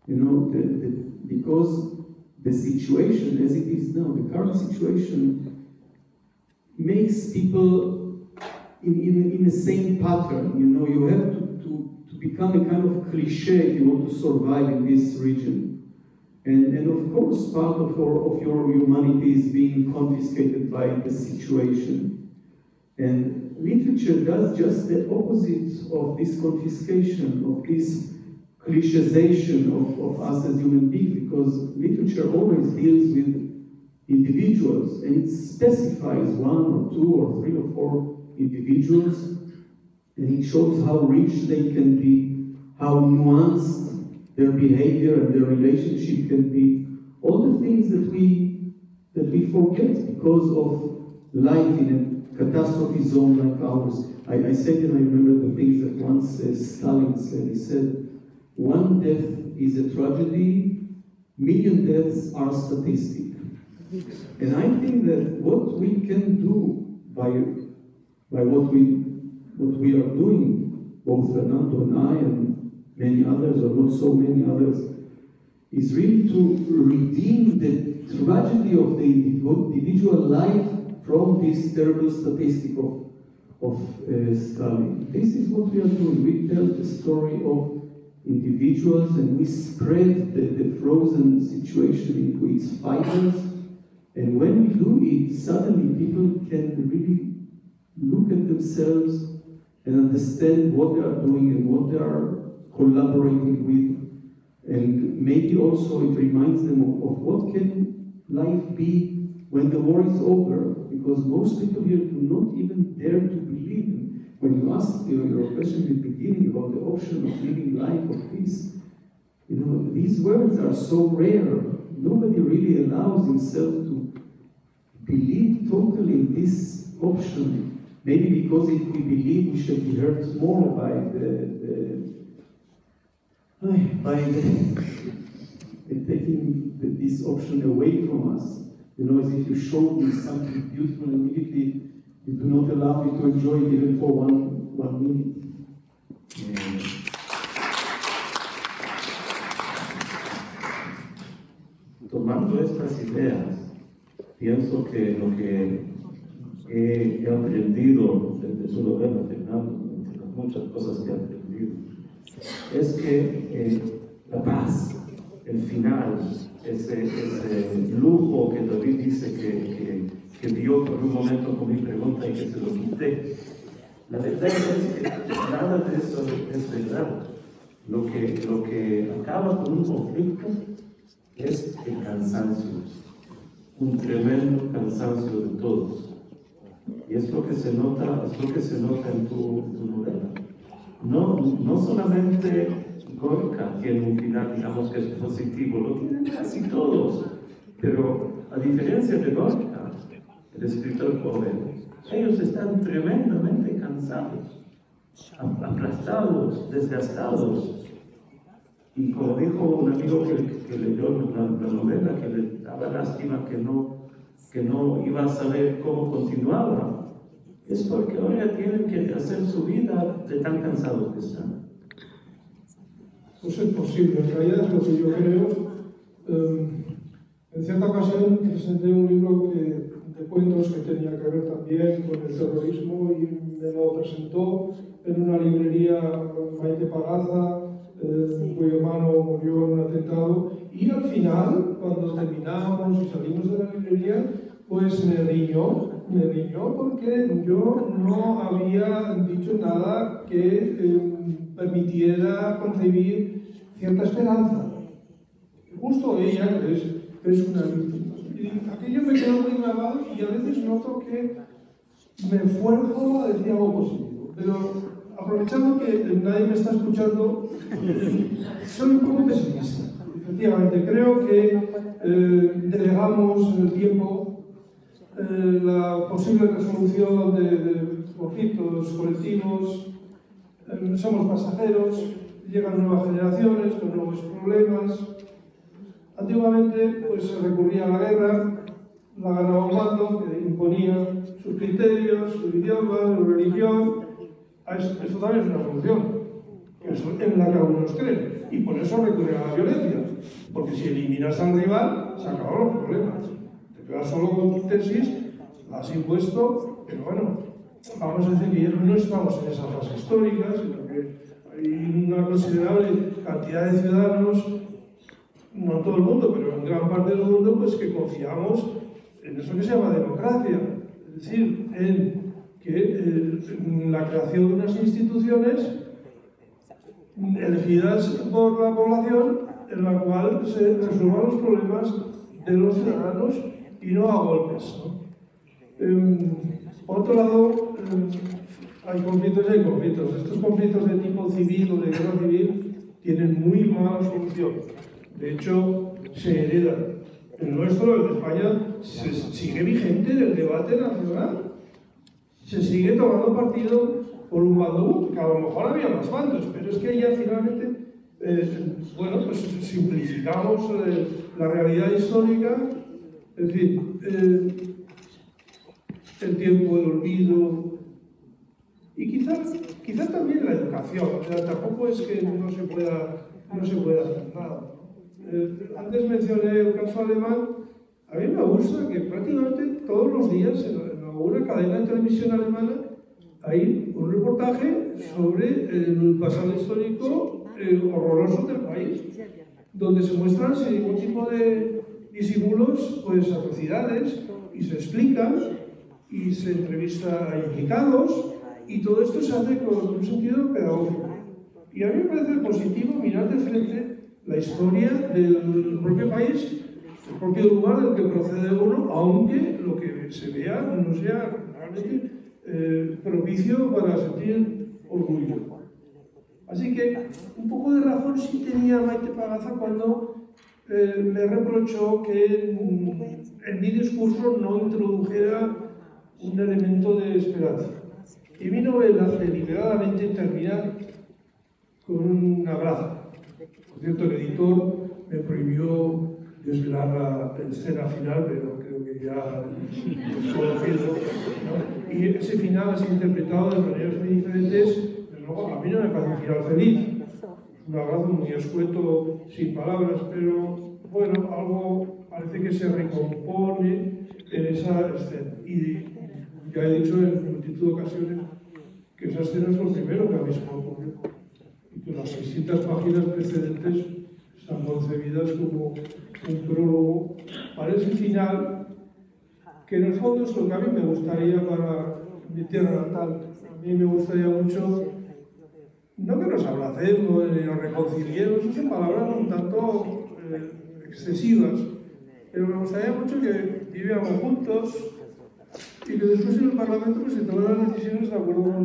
You know, the, the, because the situation as it is now, the current situation, makes people in, in, in the same pattern. You know, you have to, to, to become a kind of cliche if you want to survive in this region. And, and of course, part of your, of your humanity is being confiscated by the situation. And literature does just the opposite of this confiscation, of this clichization of, of us as human beings, because literature always deals with individuals and it specifies one or two or three or four individuals and it shows how rich they can be, how nuanced their behavior and their relationship can be. All the things that we that we forget because of life in a catastrophe zone like ours. I, I said and I remember the things that once uh, Stalin said. He said, one death is a tragedy, million deaths are statistic. And I think that what we can do by, by what, we, what we are doing, both Fernando and I and many others, or not so many others, is really to redeem the tragedy of the individual life from this terrible statistic of, of uh, Stalin. This is what we are doing. We tell the story of individuals and we spread the, the frozen situation into its fibers. And when we do it, suddenly people can really look at themselves and understand what they are doing and what they are collaborating with. And maybe also it reminds them of, of what can life be when the war is over. Because most people here do not even dare to believe when you asked your, your question in the beginning about the option of living life of peace, You know, these words are so rare. Nobody really allows himself to believe totally in this option. Maybe because if we believe, we should be hurt more by the, the by the, taking the, this option away from us. You know, as if you showed me something beautiful immediately you do not allow me to enjoy it even for one, one minute. Eh, tomando estas ideas, pienso que lo que he, he aprendido desde su novela, Fernando, entre las muchas cosas que he aprendido, es que eh, la paz, el final, ese, ese lujo que David dice que, que, que vio por un momento con mi pregunta y que se lo quité, la verdad es que nada de eso es verdad. Lo que, lo que acaba con un conflicto es el cansancio, un tremendo cansancio de todos. Y es lo que se nota, es lo que se nota en tu, tu novela. No, no solamente Gorka tiene un final, digamos que es positivo, lo tienen casi todos. Pero a diferencia de Gorka, escritor joven, ellos están tremendamente cansados, aplastados, desgastados. Y como dijo un amigo que, que leyó la, la, novela, que le daba lástima que no, que no iba a saber cómo continuaba, es porque ahora tienen que hacer su vida de tan cansados que están. Pues es posible, en realidad es lo que yo creo. Eh, en cierta ocasión presenté un libro cuentos que tenía que ver también con el terrorismo y me lo presentó en una librería Maite Pagaza, eh, cuyo hermano murió en un atentado, y al final, cuando terminamos y salimos de la librería, pues me riñó, me riñó porque yo no había dicho nada que eh, permitiera concebir cierta esperanza. Justo ella, que es, es una víctima. Aquello me quedó muy grabado y a veces noto que me esfuerzo a decir algo positivo. Pero aprovechando que nadie me está escuchando, soy un poco pesimista. Efectivamente, creo que eh, delegamos en el tiempo eh, la posible resolución de, de conflictos colectivos, eh, somos pasajeros, llegan nuevas generaciones con nuevos problemas. Antiguamente pues, se recurría a la guerra, la ganaba un bando que imponía sus criterios, su idioma, su religión. Esto también es una solución, en la que algunos creen. Y por eso recurren a la violencia. Porque si eliminas al rival, se acaban los problemas. Te quedas solo con tu tesis, la has impuesto, pero bueno, vamos a decir que no estamos en esa fase histórica, sino que hay una considerable cantidad de ciudadanos, no todo el mundo, pero en gran parte del mundo, pues que confiamos en eso que se llama democracia, es decir, en que eh, la creación de unas instituciones elegidas por la población en la cual se resuelvan los problemas de los ciudadanos y no a golpes. por otro lado, eh, hay conflictos y hay conflictos. Estos conflictos de tipo civil o de guerra civil tienen muy mala solución. De hecho, se heredan. El nuestro, el de España, sigue vigente en el debate nacional. Se sigue tomando partido por un bando, que a lo mejor había más bandos, pero es que ya finalmente, eh, bueno, pues simplificamos eh, la realidad histórica. Es decir, eh, el tiempo del olvido y quizás, quizás también la educación. O sea, tampoco es que no se pueda, no se pueda hacer nada. Eh, antes mencioné el caso alemán. A mí me gusta que prácticamente todos los días en, alguna cadena de televisión alemana hay un reportaje sobre el pasado histórico eh, horroroso del país, donde se muestran sin ningún tipo de disimulos, pues atrocidades y se explican y se entrevista a implicados y todo esto se hace con un sentido pedagógico. Y a mí me parece positivo mirar de frente la historia del propio país, el propio lugar del que procede uno, aunque lo que se vea no sea realmente eh, propicio para sentir orgullo. Así que un poco de razón sí tenía Maite Pagaza cuando eh, me reprochó que en mi discurso no introdujera un elemento de esperanza. Y mi novela deliberadamente termina con un abrazo. Cierto, el editor me prohibió desvelar la escena final, pero creo que ya es conocido. ¿no? Y ese final ha sido interpretado de maneras muy diferentes, pero a mí no me parece un final feliz. Un abrazo muy escueto, sin palabras, pero bueno, algo parece que se recompone en esa escena. Y ya he dicho en multitud de ocasiones que esa escena es lo primero que a mí me ocurrió. Las 600 páginas precedentes están concebidas como un prólogo para ese final, que en el fondo es lo que a mí me gustaría para mi tierra natal. A mí me gustaría mucho, no que nos abracemos nos reconciliemos, esas palabras un tanto eh, excesivas, pero me gustaría mucho que viviéramos juntos y que después en el Parlamento se tomaran las decisiones de acuerdo con,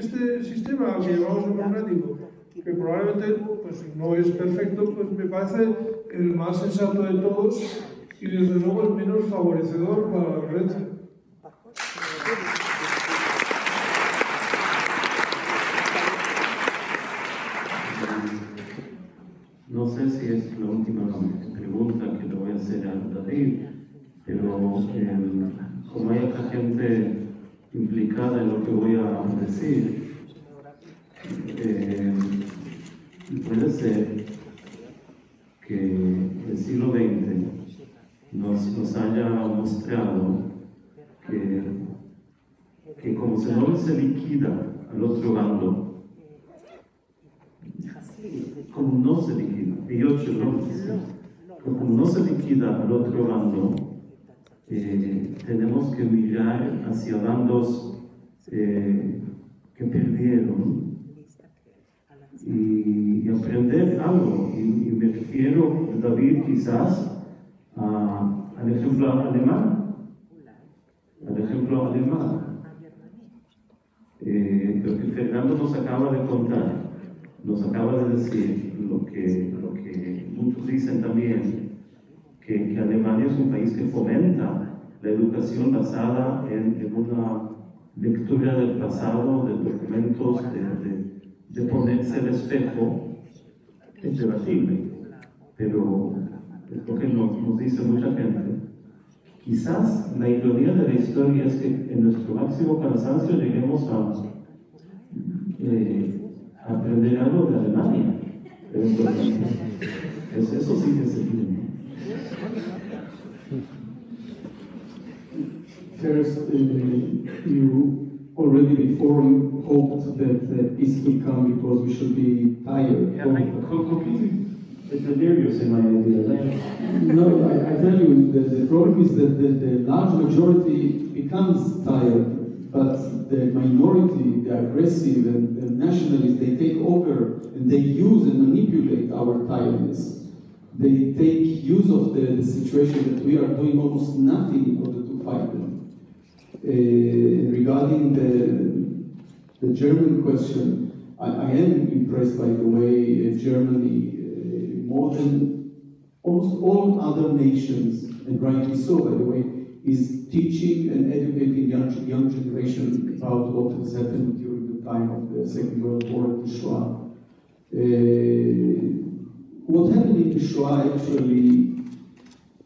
este sistema que llamamos democrático, que probablemente pues, no es perfecto, pues me parece el más sensato de todos y desde luego el menos favorecedor para la violencia. No sé si es la última pregunta que le voy a hacer a David, pero eh, como hay otra gente implicada en lo que voy a decir, eh, puede ser que el siglo XX nos, nos haya mostrado que, que como se no se liquida al otro bando, como no se liquida, Dios no como no se liquida al otro bando, eh, tenemos que mirar hacia bandos eh, que perdieron y, aprender algo. Y, me refiero, David, quizás a, al ejemplo alemán, al ejemplo alemán, eh, lo que Fernando nos acaba de contar nos acaba de decir lo que muchos dicen también, que, que, Alemania es un país que fomenta la educación basada en, en una lectura del pasado, de documentos, de, de, de ponerse el espejo, es debatible, pero es lo que nos, nos dice mucha gente. Quizás la ironía de la historia es que en nuestro máximo cansancio lleguemos a eh, aprender algo de Alemania. Eso, eso sí que se tiene. First, uh, you already before hoped that uh, peace would come because we should be tired. Yeah, I'm completely delirious in my idea. no, I, I, tell you, the, the problem is that the, the large majority becomes tired, but the minority, the aggressive and the nationalists, they take over and they use and manipulate our tiredness. They take use of the, the situation that we are doing almost nothing in order to fight them. Uh, regarding the, the German question, I, I, am impressed by the way uh, Germany, uh, more than almost all other nations, and rightly so, by the way, is teaching and educating young, young generation about what has happened during the time of the Second World War and the Shoah. Uh, what happened in Shoah actually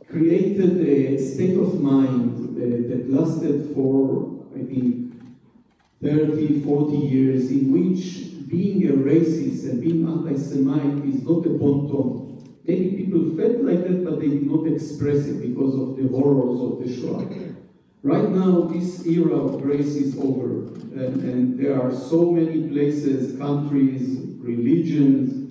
created a state of mind uh, that lasted for, I think, 30, 40 years, in which being a racist and being anti-Semite is not a bon ton. Many people felt like that, but they did not express it because of the horrors of the Shoah. Right now, this era of grace is over, and, and there are so many places, countries, religions,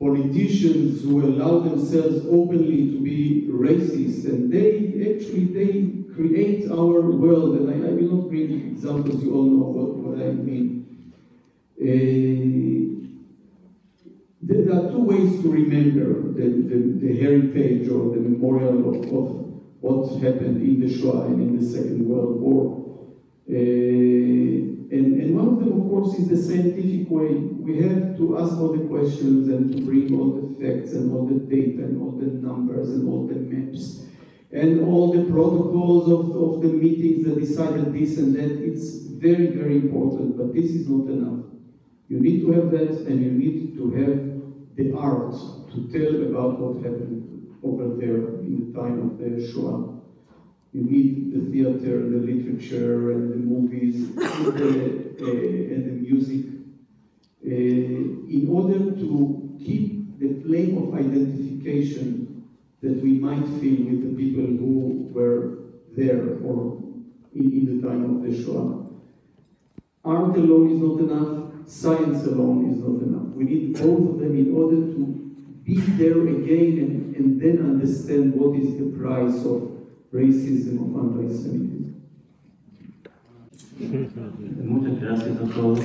politicians who allow themselves openly to be racist, and they actually they create our world. And I, I will not bring examples; you all know what, what I mean. Uh, there are two ways to remember the, the, the heritage or the memorial of, of what happened in the Shoah and in the Second World War. Uh, and, and one of them, of course, is the scientific way. We have to ask all the questions and to bring all the facts and all the data and all the numbers and all the maps and all the protocols of, of the meetings that decided this and that. It's very, very important, but this is not enough. You need to have that and you need to have the art to tell about what happened over there in the time of the Shoah. You need the theater, and the literature, and the movies, and the, uh, and the music, uh, in order to keep the flame of identification that we might feel with the people who were there or in, in the time of the Shoah. Art alone is not enough, science alone is not enough. We need both of them in order to be there again and, and then understand what is the price of racism, of anti-Semitism. Muchas gracias a todos.